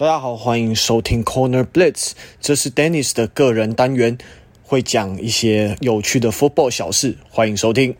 大家好，欢迎收听 Corner Blitz，这是 Dennis 的个人单元，会讲一些有趣的 football 小事，欢迎收听。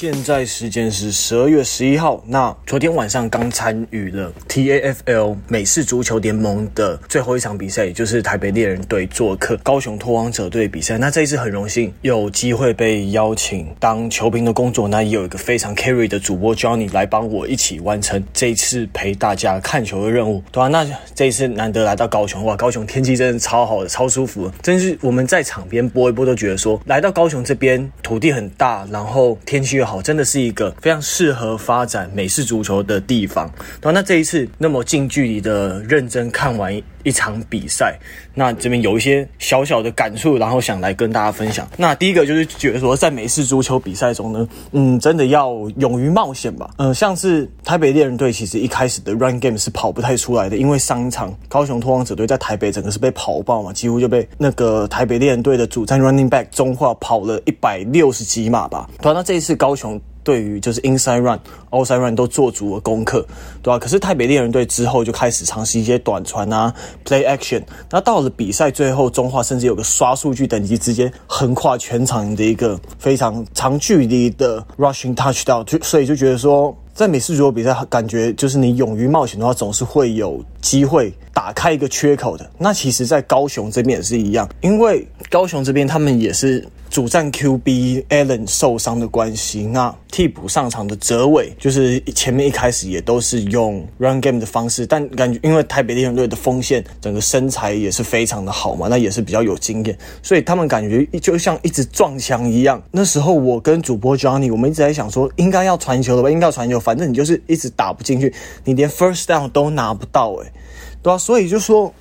现在时间是十二月十一号。那昨天晚上刚参与了 TAFL 美式足球联盟的最后一场比赛，也就是台北猎人队做客高雄拓荒者队比赛。那这一次很荣幸有机会被邀请当球评的工作，那也有一个非常 carry 的主播 Johnny 来帮我一起完成这一次陪大家看球的任务，对、啊？那这一次难得来到高雄，哇，高雄天气真的超好的，超舒服，真是我们在场边播一播都觉得说，来到高雄这边土地很大，然后天气又好，真的是一个非常适合发展美式足球的地方。好，那这一次那么近距离的认真看完一场比赛，那这边有一些小小的感触，然后想来跟大家分享。那第一个就是觉得说，在美式足球比赛中呢，嗯，真的要勇于冒险吧。嗯，像是台北猎人队，其实一开始的 run game 是跑不太出来的，因为上一场高雄拓荒者队在台北整个是被跑爆嘛，几乎就被那个台北猎人队的主战 running back 中化跑了一百六十几码吧。对啊，那这一次高雄。对于就是 inside run、outside run 都做足了功课，对吧、可是台北猎人队之后就开始尝试一些短传啊，play action。那到了比赛最后，中华甚至有个刷数据等级直接横跨全场的一个非常长距离的 rushing touchdown，就所以就觉得说，在美式足球比赛，感觉就是你勇于冒险的话，总是会有机会打开一个缺口的。那其实，在高雄这边也是一样，因为高雄这边他们也是。主战 QB Allen 受伤的关系，那替补上场的泽伟就是前面一开始也都是用 run game 的方式，但感觉因为台北猎人队的锋线整个身材也是非常的好嘛，那也是比较有经验，所以他们感觉就像一直撞墙一样。那时候我跟主播 Johnny 我们一直在想说，应该要传球了吧，应该要传球，反正你就是一直打不进去，你连 first down 都拿不到，诶，对啊，所以就说。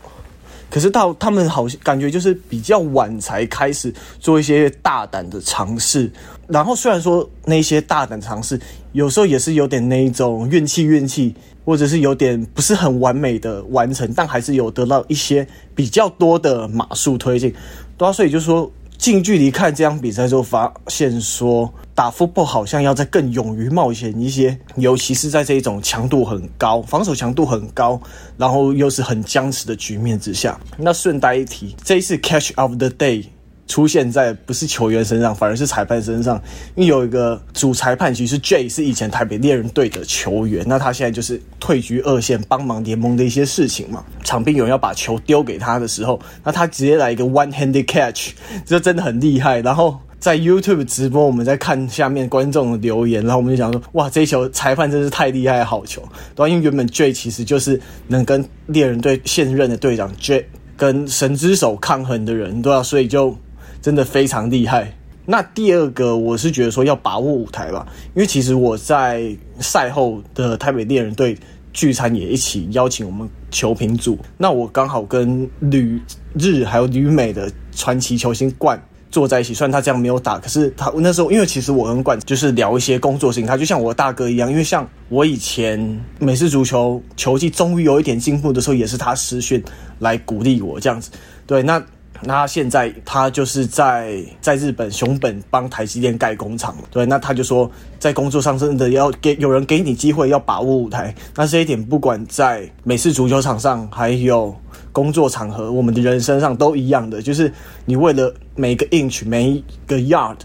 可是到他们好感觉就是比较晚才开始做一些大胆的尝试，然后虽然说那些大胆尝试有时候也是有点那一种运气运气，或者是有点不是很完美的完成，但还是有得到一些比较多的码数推进，多少，所以就说。近距离看这场比赛就，发现说打 football 好像要再更勇于冒险一些，尤其是在这一种强度很高、防守强度很高，然后又是很僵持的局面之下。那顺带一提，这一次 Catch of the Day。出现在不是球员身上，反而是裁判身上。因为有一个主裁判，其实 Jay 是以前台北猎人队的球员，那他现在就是退居二线，帮忙联盟的一些事情嘛。场边有人要把球丢给他的时候，那他直接来一个 one-handed catch，这真的很厉害。然后在 YouTube 直播，我们在看下面观众的留言，然后我们就想说，哇，这一球裁判真是太厉害，好球。对？因为原本 Jay 其实就是能跟猎人队现任的队长 Jay 跟神之手抗衡的人，对吧？所以就。真的非常厉害。那第二个，我是觉得说要把握舞台吧，因为其实我在赛后的台北猎人队聚餐也一起邀请我们球评组。那我刚好跟吕日还有吕美的传奇球星冠坐在一起，虽然他这样没有打，可是他那时候因为其实我跟冠就是聊一些工作事情，他就像我大哥一样，因为像我以前美式足球球技终于有一点进步的时候，也是他私讯来鼓励我这样子。对，那。那现在他就是在在日本熊本帮台积电盖工厂，对，那他就说在工作上真的要给有人给你机会，要把握舞台。那这一点不管在美式足球场上，还有工作场合，我们的人身上都一样的，就是你为了每个 inch 每一个 yard，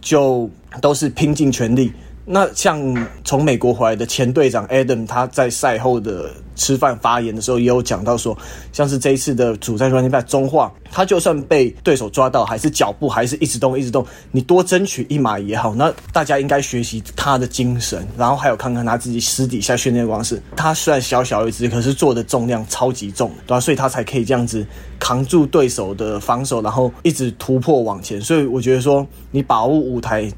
就都是拼尽全力。那像从美国回来的前队长 Adam，他在赛后的吃饭发言的时候，也有讲到说，像是这一次的主战 running back 中化，他就算被对手抓到，还是脚步还是一直动一直动，你多争取一码也好。那大家应该学习他的精神，然后还有看看他自己私底下训练方式。他虽然小小一只，可是做的重量超级重，对吧？所以他才可以这样子扛住对手的防守，然后一直突破往前。所以我觉得说，你把握舞台。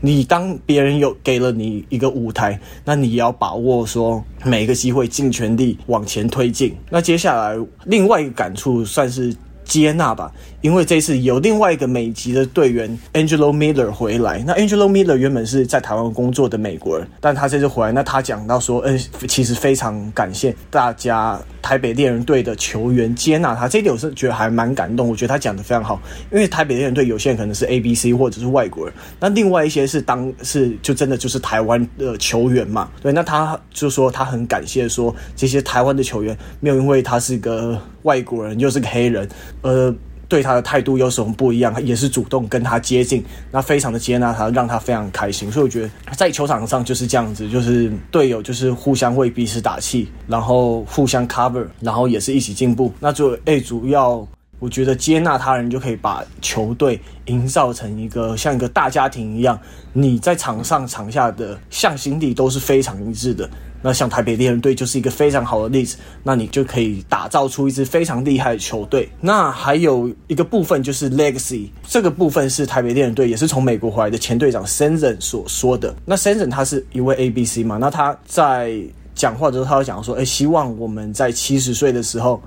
你当别人有给了你一个舞台，那你也要把握说每一个机会尽全力往前推进。那接下来另外一个感触算是接纳吧，因为这次有另外一个美籍的队员 Angelo Miller 回来。那 Angelo Miller 原本是在台湾工作的美国人，但他这次回来，那他讲到说，嗯，其实非常感谢大家台北猎人队的球员接纳他，这一点我是觉得还蛮感动。我觉得他讲的非常好，因为台北猎人队有些人可能是 A B C 或者是外国人，那另外一些是当是就真的就是台湾的球员嘛，对，那他就说他很感谢说这些台湾的球员没有因为他是个外国人又是个黑人。呃，对他的态度有什么不一样？也是主动跟他接近，那非常的接纳他，让他非常开心。所以我觉得在球场上就是这样子，就是队友就是互相为彼此打气，然后互相 cover，然后也是一起进步。那就诶，主要我觉得接纳他人就可以把球队营造成一个像一个大家庭一样，你在场上场下的向心力都是非常一致的。那像台北猎人队就是一个非常好的例子，那你就可以打造出一支非常厉害的球队。那还有一个部分就是 legacy，这个部分是台北猎人队也是从美国回来的前队长 Senzen 所说的。那 Senzen 他是一位 ABC 嘛，那他在讲话的时候，他会讲说，诶，希望我们在七十岁的时候，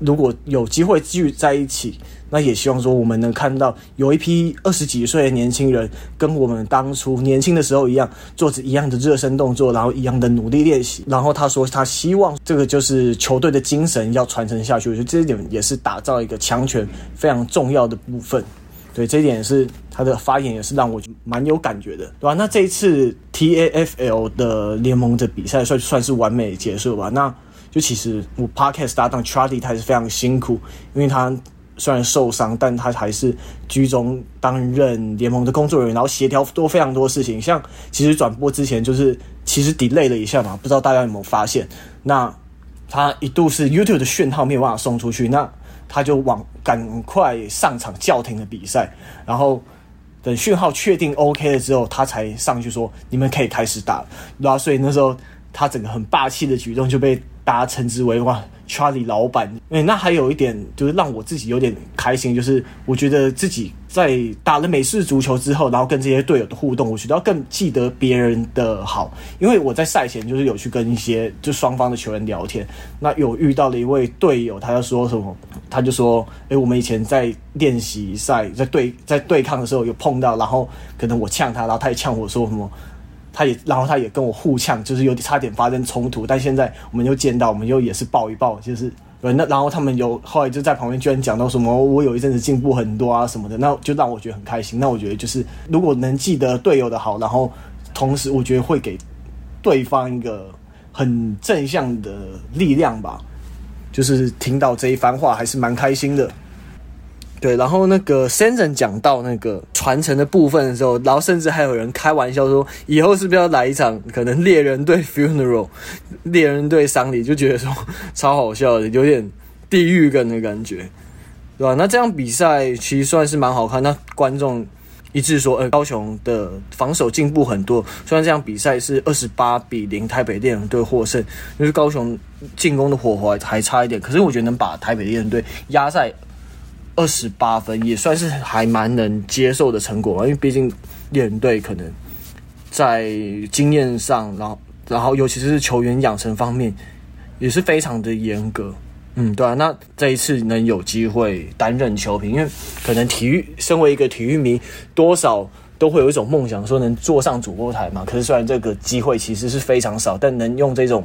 如果有机会聚在一起。那也希望说，我们能看到有一批二十几岁的年轻人，跟我们当初年轻的时候一样，做着一样的热身动作，然后一样的努力练习。然后他说，他希望这个就是球队的精神要传承下去。我觉得这一点也是打造一个强权非常重要的部分。对，这一点也是他的发言也是让我蛮有感觉的，对吧？那这一次 TAFL 的联盟的比赛算算是完美结束吧？那就其实我 Podcast 搭档 Charlie 他也是非常辛苦，因为他。虽然受伤，但他还是居中担任联盟的工作人员，然后协调多非常多事情。像其实转播之前，就是其实 delay 了一下嘛，不知道大家有没有发现？那他一度是 YouTube 的讯号没有办法送出去，那他就往赶快上场叫停了比赛，然后等讯号确定 OK 了之后，他才上去说你们可以开始打了。然后所以那时候他整个很霸气的举动就被大家称之为哇。Charlie 老板，哎，那还有一点就是让我自己有点开心，就是我觉得自己在打了美式足球之后，然后跟这些队友的互动，我觉得要更记得别人的好，因为我在赛前就是有去跟一些就双方的球员聊天，那有遇到了一位队友，他就说什么，他就说，哎，我们以前在练习赛在对在对抗的时候有碰到，然后可能我呛他，然后他也呛我说什么。他也，然后他也跟我互呛，就是有点差点发生冲突。但现在我们又见到，我们又也是抱一抱，就是对。那然后他们有后来就在旁边居然讲到什么，我有一阵子进步很多啊什么的，那就让我觉得很开心。那我觉得就是如果能记得队友的好，然后同时我觉得会给对方一个很正向的力量吧。就是听到这一番话还是蛮开心的。对，然后那个 Senzen 讲到那个传承的部分的时候，然后甚至还有人开玩笑说，以后是不是要来一场可能猎人队 funeral，猎人队丧礼，就觉得说超好笑的，有点地狱感的感觉，对吧？那这样比赛其实算是蛮好看，那观众一致说，呃，高雄的防守进步很多。虽然这样比赛是二十八比零台北猎人队获胜，就是高雄进攻的火花还差一点，可是我觉得能把台北猎人队压在。二十八分也算是还蛮能接受的成果，因为毕竟猎人队可能在经验上，然后然后尤其是球员养成方面也是非常的严格。嗯，对啊，那这一次能有机会担任球评，因为可能体育身为一个体育迷，多少都会有一种梦想，说能坐上主播台嘛。可是虽然这个机会其实是非常少，但能用这种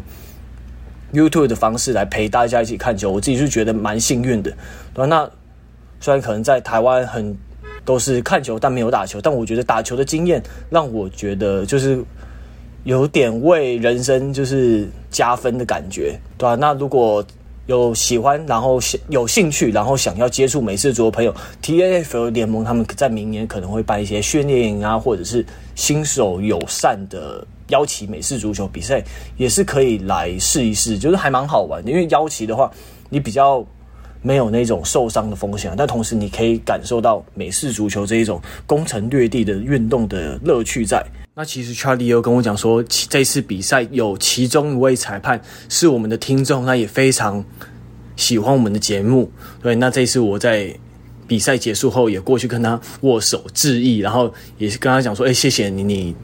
YouTube 的方式来陪大家一起看球，我自己是觉得蛮幸运的。对，那。虽然可能在台湾很都是看球，但没有打球，但我觉得打球的经验让我觉得就是有点为人生就是加分的感觉，对吧？那如果有喜欢，然后有兴趣，然后想要接触美式足球朋友，TAF 联盟他们在明年可能会办一些训练营啊，或者是新手友善的邀请美式足球比赛，也是可以来试一试，就是还蛮好玩的。因为邀请的话，你比较。没有那种受伤的风险，但同时你可以感受到美式足球这一种攻城略地的运动的乐趣在。那其实 Charlie 又跟我讲说，这次比赛有其中一位裁判是我们的听众，那也非常喜欢我们的节目。对，那这次我在比赛结束后也过去跟他握手致意，然后也是跟他讲说，哎，谢谢你，你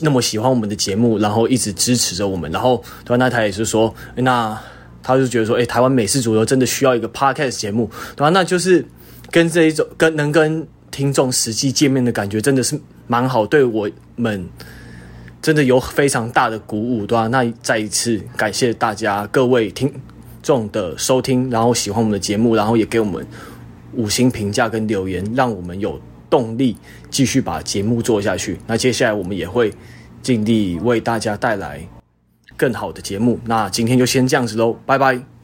那么喜欢我们的节目，然后一直支持着我们。然后对，那他也是说，那。他就觉得说，哎，台湾美式足球真的需要一个 podcast 节目，对吧？那就是跟这一种跟能跟听众实际见面的感觉，真的是蛮好，对我们真的有非常大的鼓舞，对吧？那再一次感谢大家各位听众的收听，然后喜欢我们的节目，然后也给我们五星评价跟留言，让我们有动力继续把节目做下去。那接下来我们也会尽力为大家带来更好的节目。那今天就先这样子喽，拜拜。